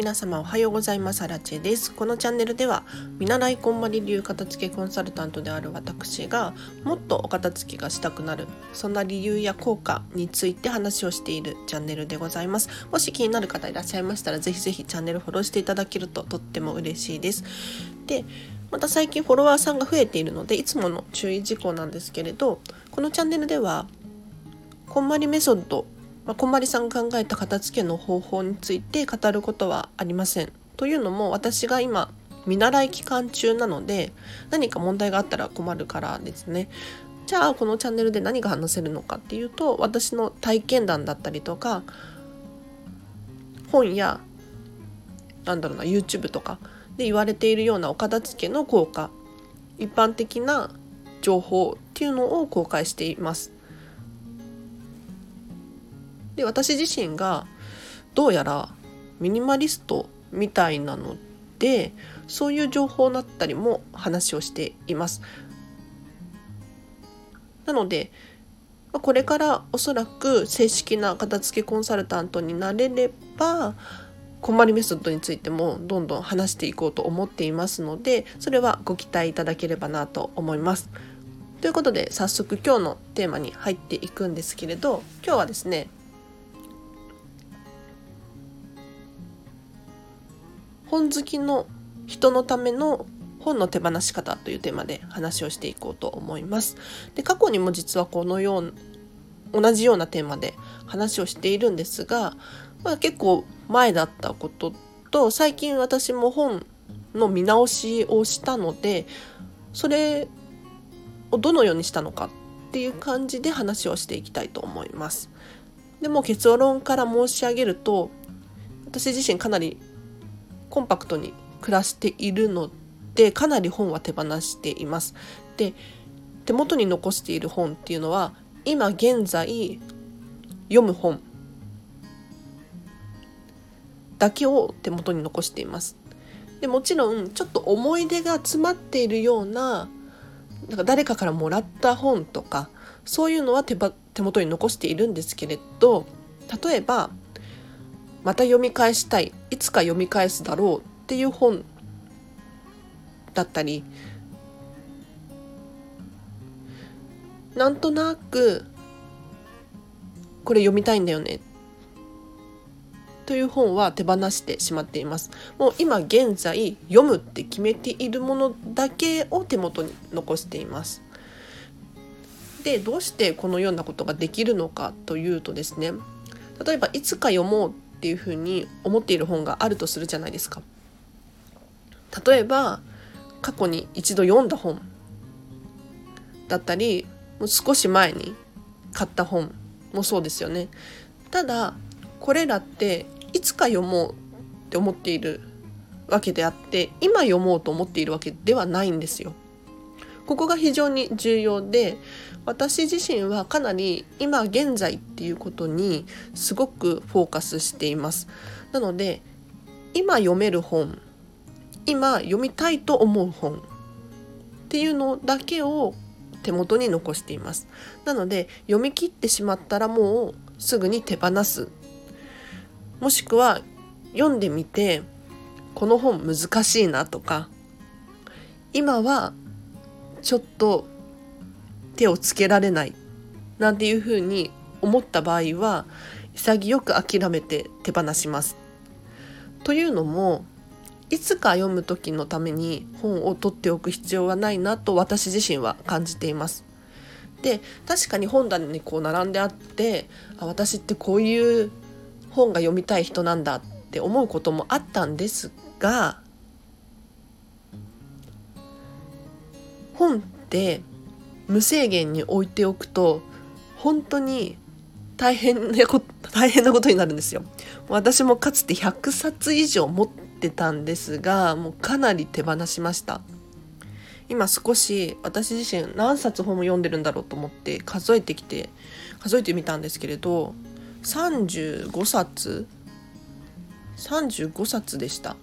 皆様おはようございます。アラチェです。このチャンネルでは見習いこんまり流片付けコンサルタントである私がもっとお片付けがしたくなるそんな理由や効果について話をしているチャンネルでございます。もし気になる方いらっしゃいましたらぜひぜひチャンネルフォローしていただけるととっても嬉しいです。でまた最近フォロワーさんが増えているのでいつもの注意事項なんですけれどこのチャンネルではこんまりメソッドまあ、こんまりさんが考えた片付けの方法について語ることはありません。というのも私が今見習い期間中なので何か問題があったら困るからですね。じゃあこのチャンネルで何が話せるのかっていうと私の体験談だったりとか本やなんだろうな YouTube とかで言われているようなお片付けの効果一般的な情報っていうのを公開しています。で私自身がどうやらミニマリストみたいなのでそういう情報だったりも話をしています。なのでこれからおそらく正式な片付けコンサルタントになれればこんまりメソッドについてもどんどん話していこうと思っていますのでそれはご期待いただければなと思います。ということで早速今日のテーマに入っていくんですけれど今日はですね本好きの人のための本の手放し方というテーマで話をしていこうと思います。で過去にも実はこのよう同じようなテーマで話をしているんですが、まあ、結構前だったことと最近私も本の見直しをしたのでそれをどのようにしたのかっていう感じで話をしていきたいと思います。でも結論から申し上げると私自身かなりコンパクトに暮らしているのでかなり本は手放しています。で手元に残している本っていうのは今現在読む本だけを手元に残しています。でもちろんちょっと思い出が詰まっているようななんか誰かからもらった本とかそういうのは手手元に残しているんですけれど例えばまた読み返したいいつか読み返すだろうっていう本だったりなんとなくこれ読みたいんだよねという本は手放してしまっています。もう今現在読むって決めているものだけを手元に残しています。でどうしてこのようなことができるのかというとですね例えばいつか読もうっていうふうに思っている本があるとするじゃないですか。例えば過去に一度読んだ本だったりもう少し前に買った本もそうですよね。ただこれらっていつか読もうって思っているわけであって今読もうと思っているわけではないんですよ。ここが非常に重要で私自身はかなり今現在っていうことにすごくフォーカスしています。なので今読める本今読みたいと思う本っていうのだけを手元に残しています。なので読み切ってしまったらもうすぐに手放す。もしくは読んでみてこの本難しいなとか今はちょっと手をつけられないなんていうふうに思った場合は潔く諦めて手放します。というのもいつか読む時のために本を取っておく必要はないなと私自身は感じています。で確かに本棚にこう並んであってあ私ってこういう本が読みたい人なんだって思うこともあったんですが本って無制限に置いておくと本当に大変なこと 大変なことになるんですよ。私もかつて100冊以上持ってたんですがもうかなり手放しました。今少し私自身何冊本を読んでるんだろうと思って数えてきて数えてみたんですけれど35冊35冊でした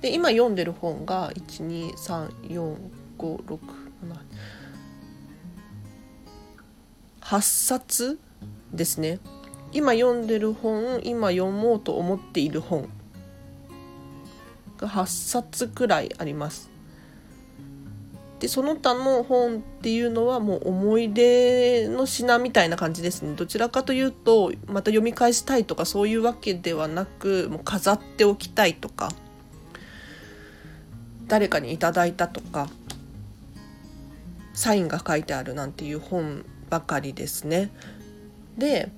で今読んでる本が1234567 8冊ですね今読んでる本今読もうと思っている本が8冊くらいあります。でその他の本っていうのはもう思い出の品みたいな感じですねどちらかというとまた読み返したいとかそういうわけではなくもう飾っておきたいとか誰かにいただいたとかサインが書いてあるなんていう本ばかりですね。で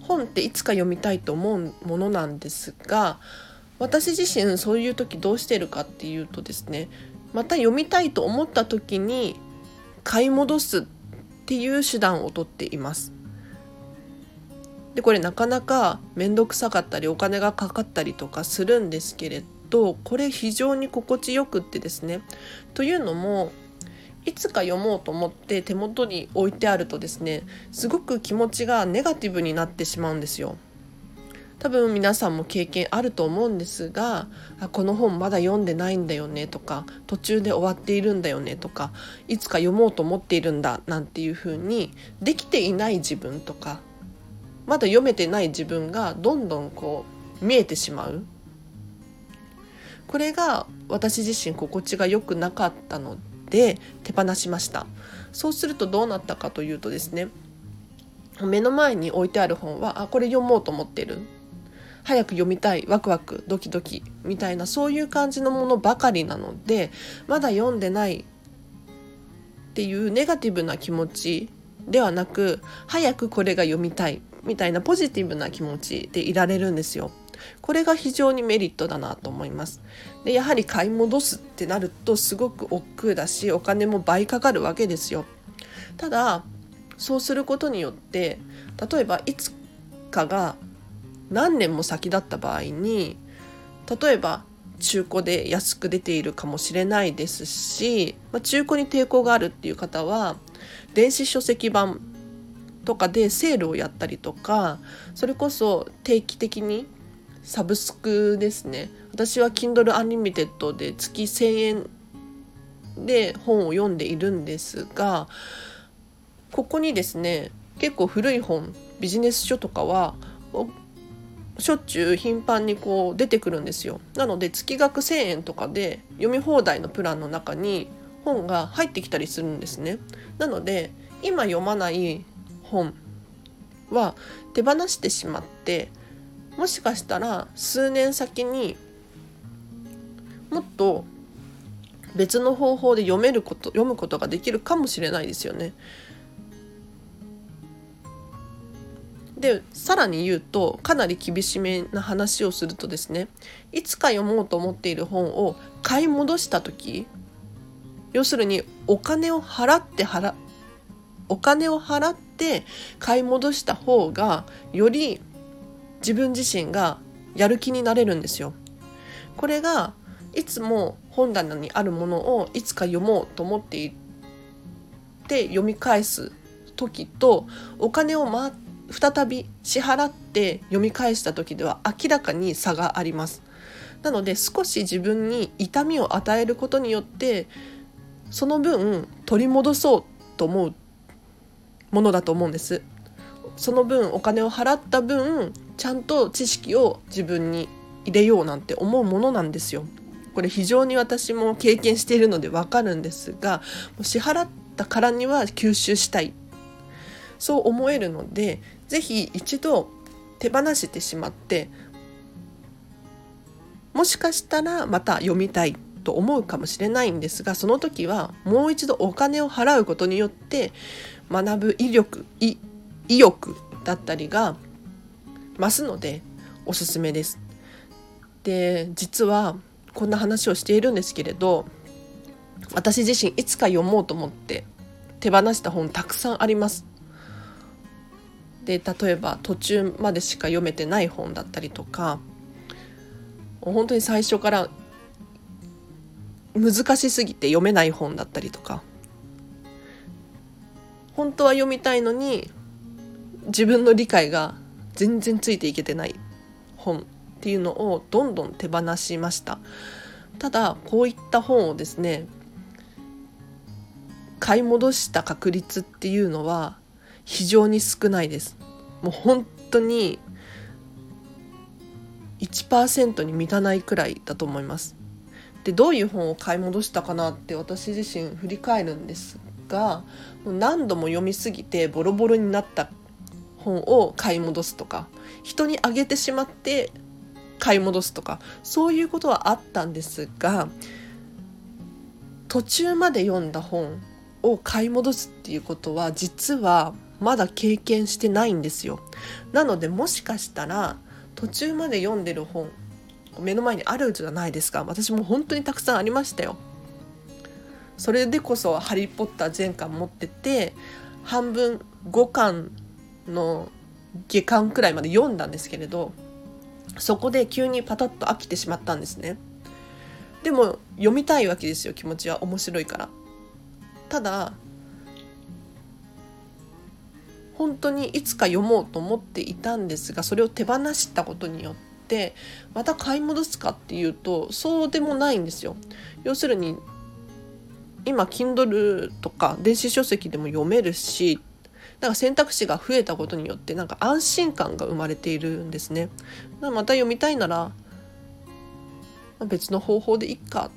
本っていつか読みたいと思うものなんですが私自身そういう時どうしてるかっていうとですねまた読みたいと思った時に買い戻すっていう手段をとっています。でこれなかなか面倒くさかったりお金がかかったりとかするんですけれどこれ非常に心地よくってですねというのもいつか読もうと思って手元に置いてあるとですねすごく気持ちがネガティブになってしまうんですよ。多分皆さんも経験あると思うんですがあこの本まだ読んでないんだよねとか途中で終わっているんだよねとかいつか読もうと思っているんだなんていうふうにできていない自分とかまだ読めてない自分がどんどんこう見えてしまう。これが私自身心地が良くなかったので手放しました。そうするとどうなったかというとですね目の前に置いてある本はあこれ読もうと思ってる。早く読みたいワクワクドキドキみたいなそういう感じのものばかりなのでまだ読んでないっていうネガティブな気持ちではなく早くこれが読みたい。みたいなポジティブな気持ちでいられるんですよ。これが非常にメリットだなと思いますでやはり買い戻すってなるとすごく億劫だしお金も倍かかるわけですよただそうすることによって例えばいつかが何年も先だった場合に例えば中古で安く出ているかもしれないですし、まあ、中古に抵抗があるっていう方は電子書籍版とかでセールをやったりとかそれこそ定期的にサブスクですね。私は Kindle Unlimited で月1000円で本を読んでいるんですがここにですね結構古い本ビジネス書とかはしょっちゅう頻繁にこう出てくるんですよ。なので月額1,000円とかで読み放題のプランの中に本が入ってきたりするんですね。なので今読まない本は手放してしまってもしかしたら数年先にもっと別の方法で読めること読むことができるかもしれないですよね。でさらに言うとかなり厳しめな話をするとですねいつか読もうと思っている本を買い戻した時要するにお金を払って払お金を払って買い戻した方がより自分自身がやる気になれるんですよ。これがいつも本棚にあるものをいつか読もうと思っていて読み返す時とお金を、ま、再び支払って読み返した時では明らかに差があります。なので少し自分に痛みを与えることによってその分取り戻そうと思うものだと思うんです。その分お金を払った分ちゃんと知識を自分に入れようなんて思うものなんですよ。これ非常に私も経験しているのでわかるんですが支払ったからには吸収したいそう思えるので是非一度手放してしまってもしかしたらまた読みたいと思うかもしれないんですがその時はもう一度お金を払うことによって学ぶ威力意欲だったりが増すのでおすすめです。で実はこんな話をしているんですけれど私自身いつか読もうと思って手放した本たくさんあります。で例えば途中までしか読めてない本だったりとか本当に最初から難しすぎて読めない本だったりとか本当は読みたいのに自分の理解が全然ついていけてない本っていうのをどんどん手放しました。ただこういった本をですね買い戻した確率っていうのは非常に少ないです。もう本当に1%に満たないくらいだと思います。でどういう本を買い戻したかなって私自身振り返るんです。が何度も読みすぎてボロボロになった本を買い戻すとか人にあげてしまって買い戻すとかそういうことはあったんですが途中まで読んだ本を買い戻すっていうことは実はまだ経験してないんですよ。なのでもしかしたら途中まで読んでる本目の前にあるじゃないですか私も本当にたくさんありましたよ。それでこそ「ハリー・ポッター」全巻持ってて半分5巻の下巻くらいまで読んだんですけれどそこで急にパタッと飽きてしまったんですね。でも読みたいわけですよ気持ちは面白いから。ただ本当にいつか読もうと思っていたんですがそれを手放したことによってまた買い戻すかっていうとそうでもないんですよ。要するに今 Kindle とか電子書籍でも読めるしなんか選択肢が増えたことによってなんか安心感が生まれているんですね。また読みたいなら別の方法でいっか。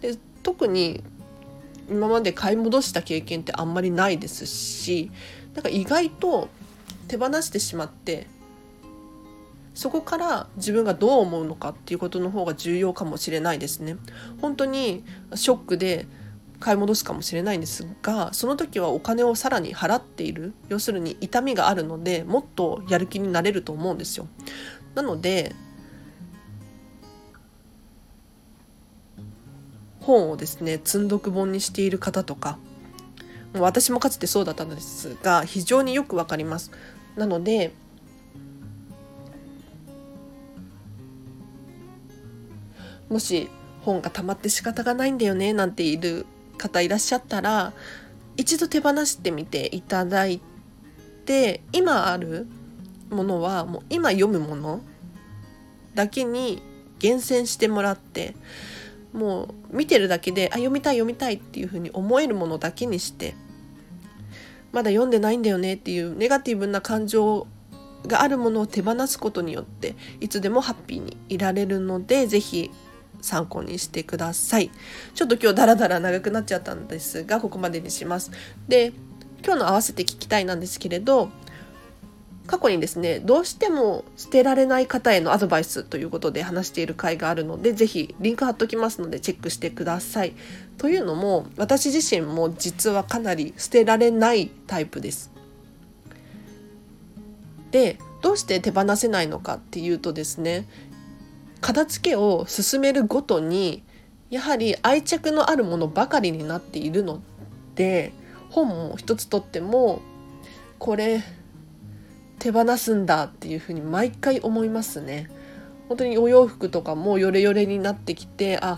で特に今まで買い戻した経験ってあんまりないですしなんか意外と手放してしまってそこから自分がどう思うのかっていうことの方が重要かもしれないですね。本当にショックで買い戻すかもしれないんですがその時はお金をさらに払っている要するに痛みがあるのでもっとやる気になれると思うんですよ。なので本をですね積んどく本にしている方とかもう私もかつてそうだったのですが非常によくわかります。なのでもし本が溜まって仕方がないんだよねなんている方いらっしゃったら一度手放してみていただいて今あるものはもう今読むものだけに厳選してもらってもう見てるだけであ読みたい読みたいっていうふうに思えるものだけにしてまだ読んでないんだよねっていうネガティブな感情があるものを手放すことによっていつでもハッピーにいられるので是非参考にしてください。ちょっと今日ダラダラ長くなっちゃったんですが、ここまでにします。で、今日の合わせて聞きたいなんですけれど、過去にですね、どうしても捨てられない方へのアドバイスということで話している回があるので、ぜひリンク貼っときますのでチェックしてください。というのも、私自身も実はかなり捨てられないタイプです。で、どうして手放せないのかっていうとですね、片付けを進めるごとにやはり愛着のあるものばかりになっているので本も一つとってもこれ手放すんだっていうふうに毎回思いますね。本当にお洋服とかもヨレヨレになってきてあ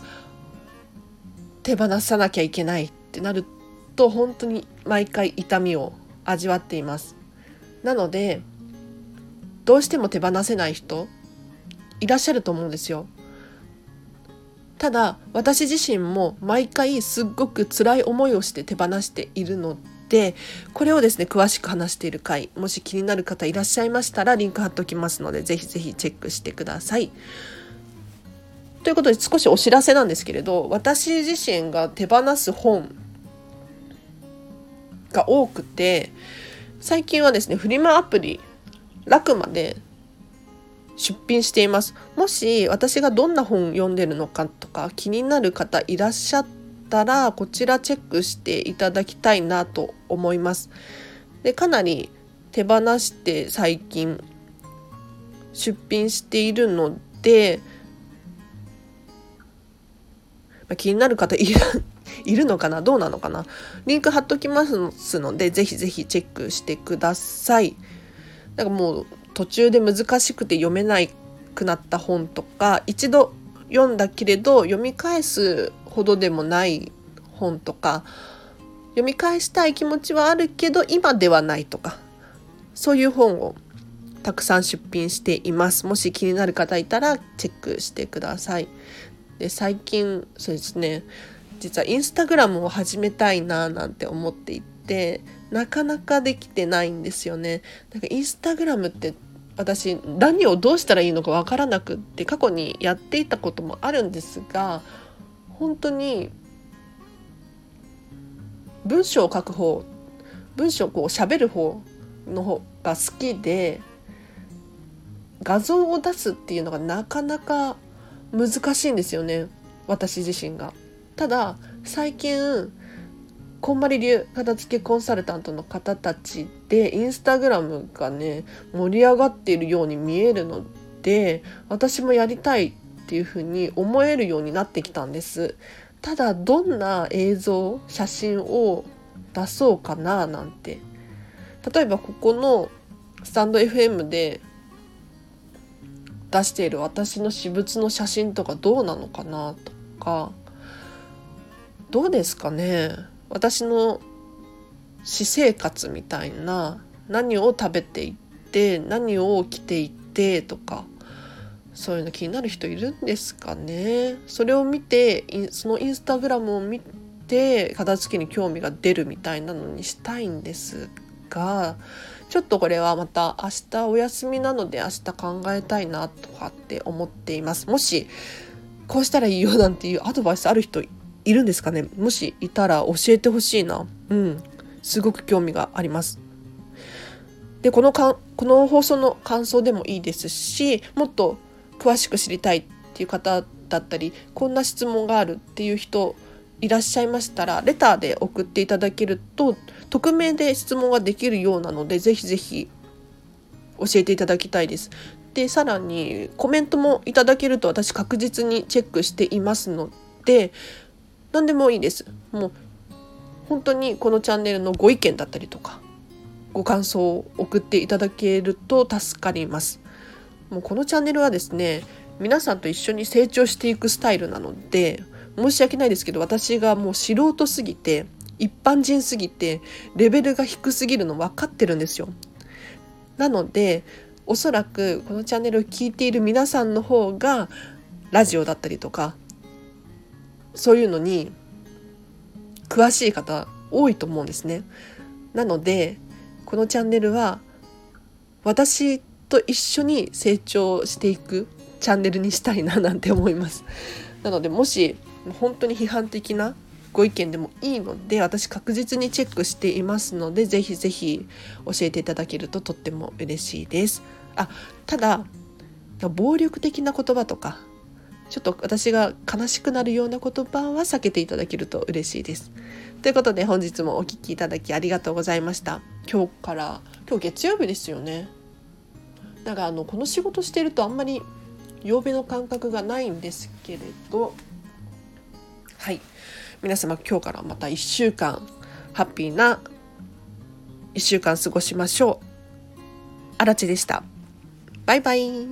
手放さなきゃいけないってなると本当に毎回痛みを味わっています。なのでどうしても手放せない人いらっしゃると思うんですよ。ただ私自身も毎回すっごく辛い思いをして手放しているのでこれをですね詳しく話している回もし気になる方いらっしゃいましたらリンク貼っておきますのでぜひぜひチェックしてください。ということで少しお知らせなんですけれど私自身が手放す本が多くて最近はですねフリマアプリラクマで出品しています。もし私がどんな本読んでるのかとか気になる方いらっしゃったらこちらチェックしていただきたいなと思います。でかなり手放して最近出品しているので、まあ、気になる方いる いるのかな？どうなのかな？リンク貼っときますのでぜひぜひチェックしてください。なんかもう途中で難しくて読めなくなった本とか一度読んだけれど読み返すほどでもない本とか読み返したい気持ちはあるけど今ではないとかそういう本をたくさん出品しています。もし気になる方いたらチェックしてください。で最近そうですね実はインスタグラムを始めたいななんて思っていてなかなかできてないんですよね。なんかインスタグラムって私何をどうしたらいいのかわからなくって過去にやっていたこともあるんですが本当に文章を書く方文章をこう喋る方の方が好きで画像を出すっていうのがなかなか難しいんですよね私自身が。ただ最近こんまり流片付けコンサルタントの方たちでインスタグラムがね盛り上がっているように見えるので私もやりたいっていうふうに思えるようになってきたんです。ただどんな映像写真を出そうかななんて。例えばここのスタンド FM で出している私の私物の写真とかどうなのかなとか。どうですかね。私の私生活みたいな何を食べていって何を着ていってとかそういうの気になる人いるんですかね。それを見てそのインスタグラムを見て片付けに興味が出るみたいなのにしたいんですがちょっとこれはまた明日お休みなので明日考えたいなとかって思っています。もしこうしたらいいよなんていうアドバイスある人いるんですかね？もしいたら教えてほしいな。うん。すごく興味があります。でこのかこの放送の感想でもいいですしもっと詳しく知りたいっていう方だったりこんな質問があるっていう人いらっしゃいましたらレターで送っていただけると匿名で質問ができるようなのでぜひぜひ教えていただきたいです。でさらにコメントもいただけると私確実にチェックしていますので何でもいいです。もう本当にこのチャンネルのご意見だったりとかご感想を送っていただけると助かります。もうこのチャンネルはですね皆さんと一緒に成長していくスタイルなので申し訳ないですけど私がもう素人すぎて一般人すぎてレベルが低すぎるの分かってるんですよ。なのでおそらくこのチャンネルを聞いている皆さんの方がラジオだったりとかそういうのに詳しい方多いと思うんですね。なのでこのチャンネルは私と一緒に成長していくチャンネルにしたいななんて思います。なのでもし本当に批判的なご意見でもいいので私確実にチェックしていますのでぜひぜひ教えていただけるととっても嬉しいです。あただ暴力的な言葉とかちょっと私が悲しくなるような言葉は避けていただけると嬉しいです。ということで本日もお聴きいただきありがとうございました。今日から今日月曜日ですよね。だからあのこの仕事してるとあんまり曜日の感覚がないんですけれどはい皆様今日からまた1週間ハッピーな1週間過ごしましょう。あらちでした。バイバイ。